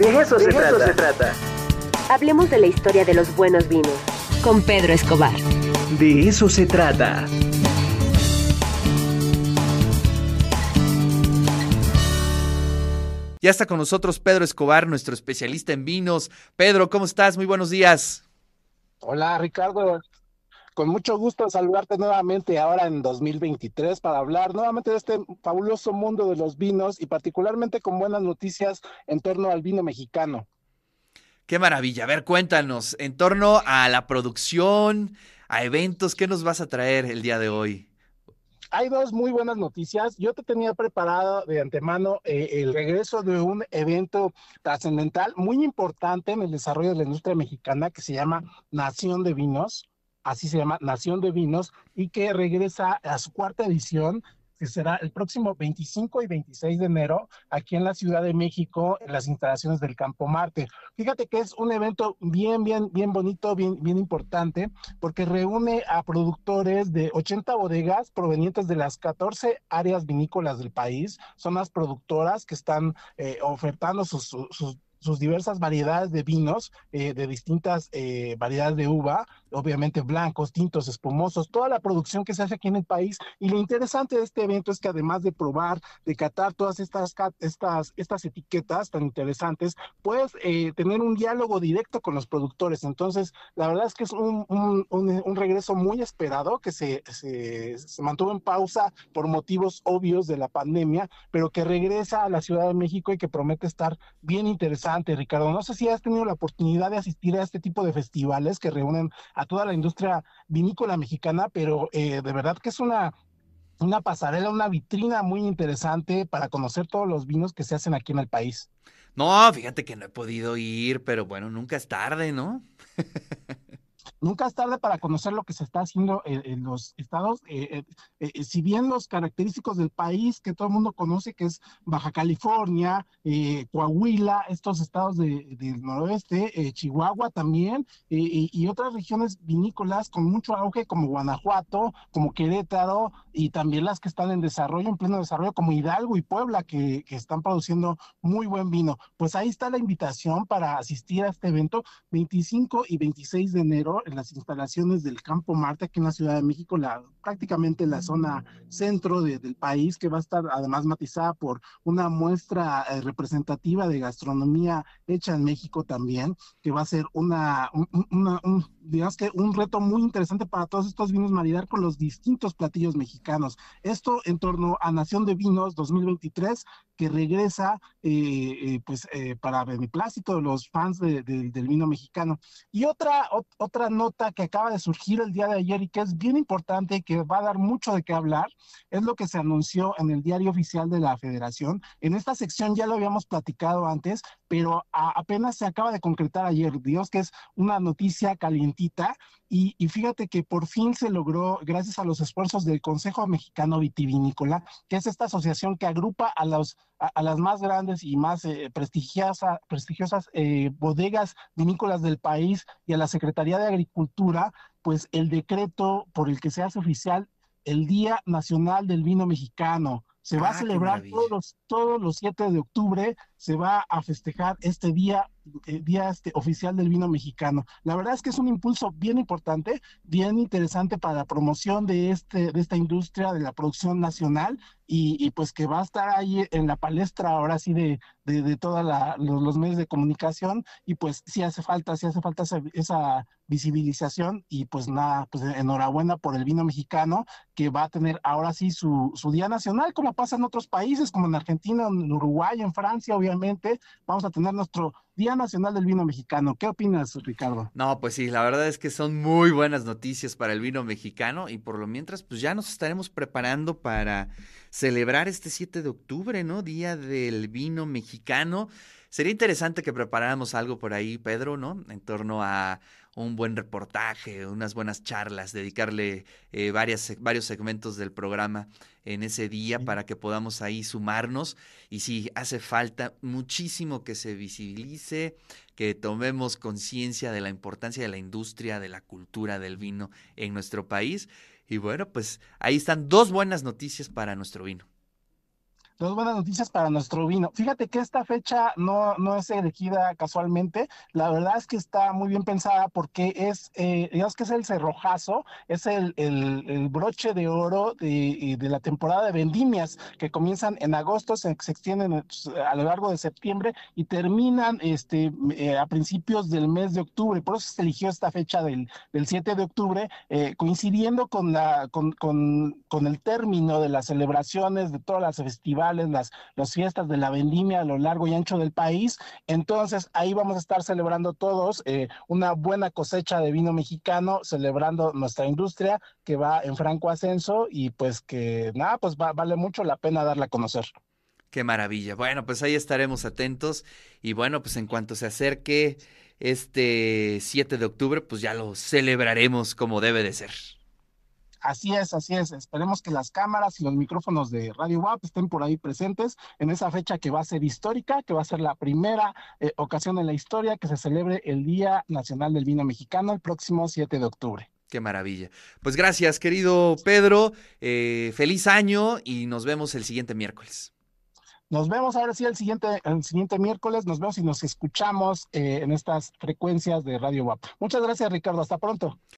De eso, se, trata. se trata. Hablemos de la historia de los buenos vinos. Con Pedro Escobar. De eso se trata. Ya está con nosotros Pedro Escobar, nuestro especialista en vinos. Pedro, ¿cómo estás? Muy buenos días. Hola, Ricardo. Con mucho gusto saludarte nuevamente ahora en 2023 para hablar nuevamente de este fabuloso mundo de los vinos y particularmente con buenas noticias en torno al vino mexicano. Qué maravilla. A ver, cuéntanos, en torno a la producción, a eventos, ¿qué nos vas a traer el día de hoy? Hay dos muy buenas noticias. Yo te tenía preparado de antemano eh, el regreso de un evento trascendental muy importante en el desarrollo de la industria mexicana que se llama Nación de Vinos así se llama Nación de Vinos, y que regresa a su cuarta edición que será el próximo 25 y 26 de enero aquí en la Ciudad de México, en las instalaciones del Campo Marte. Fíjate que es un evento bien, bien, bien bonito, bien, bien importante, porque reúne a productores de 80 bodegas provenientes de las 14 áreas vinícolas del país. Son las productoras que están eh, ofertando sus, sus sus diversas variedades de vinos, eh, de distintas eh, variedades de uva, obviamente blancos, tintos, espumosos, toda la producción que se hace aquí en el país. Y lo interesante de este evento es que además de probar, de catar todas estas, estas, estas etiquetas tan interesantes, puedes eh, tener un diálogo directo con los productores. Entonces, la verdad es que es un, un, regreso muy esperado que se, se, se mantuvo en pausa por motivos obvios de la pandemia, pero que regresa a la Ciudad de México y que promete estar bien interesante Ricardo. No sé si has tenido la oportunidad de asistir a este tipo de festivales que reúnen a toda la industria vinícola mexicana, pero eh, de verdad que es una, una pasarela, una vitrina muy interesante para conocer todos los vinos que se hacen aquí en el país. No, fíjate que no he podido ir, pero bueno, nunca es tarde, ¿no? Nunca es tarde para conocer lo que se está haciendo en, los estados. Eh, eh, eh, si bien los característicos del país que todo el mundo conoce, que es Baja California, Coahuila, estos estados del noroeste, Chihuahua también, y otras regiones vinícolas con mucho auge como Guanajuato, como Querétaro, y también las que están en desarrollo, en pleno desarrollo, como Hidalgo y Puebla, que están produciendo muy buen vino. Pues ahí está la invitación para asistir a este evento 25 y 26 de enero en las instalaciones del Campo Marte, aquí en la Ciudad de México, la, prácticamente la zona centro del país, que va a estar además matizada por una muestra eh, representativa de gastronomía hecha en México también, que va a ser una, una un, digamos que un reto muy interesante para todos estos vinos maridar con los distintos platillos mexicanos. Esto en torno a Nación de Vinos 2023, que regresa eh, eh, pues eh, para beneplácito de los fans del vino mexicano. Y otra, otra nota que acaba de surgir el día de ayer y que es bien importante y que va a dar mucho de qué hablar, es lo que se anunció en el diario oficial de la federación. En esta sección ya lo habíamos platicado antes, pero apenas se acaba de concretar ayer, Dios, que es una noticia calientita y, fíjate que por fin se logró, gracias a los esfuerzos del Consejo Mexicano Vitivinícola, que es esta asociación que agrupa a, los, a, las más grandes y más eh, prestigiosas, prestigiosas eh, bodegas vinícolas del país y a la Secretaría de Agricultura, pues el decreto por el que se hace oficial el Día Nacional del Vino Mexicano. Se va a ah, celebrar todos los, todos los 7 de octubre, se va a festejar este día eh, día este, oficial del vino mexicano. La verdad es que es un impulso bien importante, bien interesante para la promoción de, este, de esta industria, de la producción nacional y, pues que va a estar ahí en la palestra ahora sí de, de, todos los, medios de comunicación y pues sí hace falta, sí hace falta esa, visibilización y pues nada, pues enhorabuena por el vino mexicano que va a tener ahora sí su, su día nacional como pasa en otros países como en Argentina, en Uruguay, en Francia obviamente, vamos a tener nuestro Día Nacional del Vino Mexicano. ¿Qué opinas, Ricardo? No, pues sí, la verdad es que son muy buenas noticias para el vino mexicano y por lo mientras, pues ya nos estaremos preparando para celebrar este 7 de octubre, ¿no? Día del Vino Mexicano. Sería interesante que preparáramos algo por ahí, Pedro, ¿no? En torno a un buen reportaje, unas buenas charlas, dedicarle eh, varias, varios segmentos del programa en ese día para que podamos ahí sumarnos. Y sí, hace falta muchísimo que se visibilice, que tomemos conciencia de la importancia de la industria, de la cultura del vino en nuestro país. Y bueno, pues ahí están dos buenas noticias para nuestro vino. Dos buenas noticias para nuestro vino. Fíjate que esta fecha no, no es elegida casualmente, la verdad es que está muy bien pensada porque es, eh, digamos que es el cerrojazo, es el, el, broche de oro de, de, la temporada de vendimias que comienzan en agosto, se, extienden a lo largo de septiembre y terminan este, eh, a principios del mes de octubre. Por eso se eligió esta fecha del, del 7 de octubre, eh, coincidiendo con, la, con, con, con el término de las celebraciones, de todas las festivales las, las fiestas de la vendimia a lo largo y ancho del país. Entonces ahí vamos a estar celebrando todos eh, una buena cosecha de vino mexicano, celebrando nuestra industria que va en franco ascenso y pues que nada, pues vale mucho la pena darla a conocer. Qué maravilla. Bueno, pues ahí estaremos atentos y bueno, pues en cuanto se acerque este 7 de octubre, pues ya lo celebraremos como debe de ser. Así es, así es. Esperemos que las cámaras y los micrófonos de Radio WAP estén por ahí presentes en esa fecha que va a ser histórica, que va a ser la primera eh, ocasión en la historia que se celebre el Día Nacional del Vino Mexicano el próximo 7 de octubre. Qué maravilla. Pues gracias, querido Pedro. Eh, feliz año y nos vemos el siguiente miércoles. Nos vemos ahora sí el siguiente, el siguiente miércoles. Nos vemos y nos escuchamos eh, en estas frecuencias de Radio WAP. Muchas gracias, Ricardo. Hasta pronto.